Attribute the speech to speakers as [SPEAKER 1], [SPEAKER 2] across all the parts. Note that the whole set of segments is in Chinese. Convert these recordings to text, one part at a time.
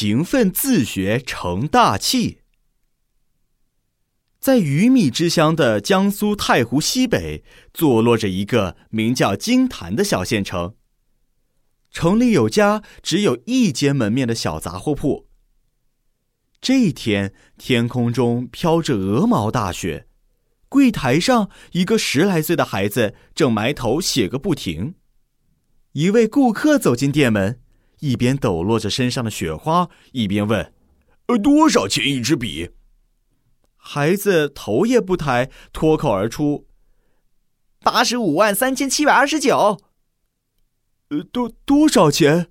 [SPEAKER 1] 勤奋自学成大器。在鱼米之乡的江苏太湖西北，坐落着一个名叫金坛的小县城。城里有家只有一间门面的小杂货铺。这一天，天空中飘着鹅毛大雪，柜台上一个十来岁的孩子正埋头写个不停。一位顾客走进店门，一边抖落着身上的雪花，一边问：“
[SPEAKER 2] 呃，多少钱一支笔？”
[SPEAKER 1] 孩子头也不抬，脱口而出：“
[SPEAKER 3] 八十五万三千七百二十九。”“
[SPEAKER 1] 呃，多多少钱？”“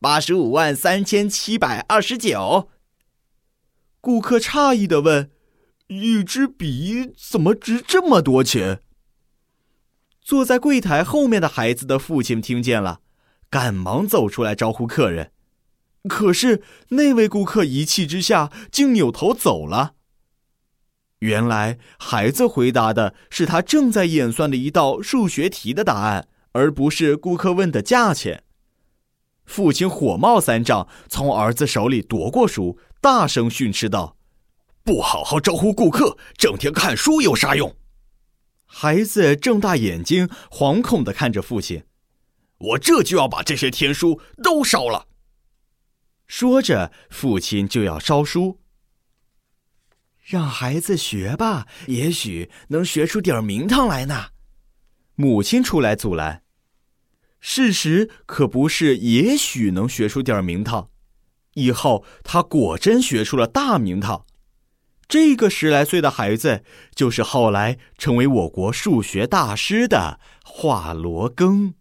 [SPEAKER 3] 八十五万三千七百二十九。”
[SPEAKER 1] 顾客诧异的问：“一支笔怎么值这么多钱？”坐在柜台后面的孩子的父亲听见了，赶忙走出来招呼客人，可是那位顾客一气之下竟扭头走了。原来，孩子回答的是他正在演算的一道数学题的答案，而不是顾客问的价钱。父亲火冒三丈，从儿子手里夺过书，大声训斥道：“
[SPEAKER 2] 不好好招呼顾客，整天看书有啥用？”
[SPEAKER 1] 孩子睁大眼睛，惶恐的看着父亲：“
[SPEAKER 2] 我这就要把这些天书都烧了。”
[SPEAKER 1] 说着，父亲就要烧书。
[SPEAKER 3] 让孩子学吧，也许能学出点名堂来呢。
[SPEAKER 1] 母亲出来阻拦。事实可不是，也许能学出点名堂。以后他果真学出了大名堂。这个十来岁的孩子，就是后来成为我国数学大师的华罗庚。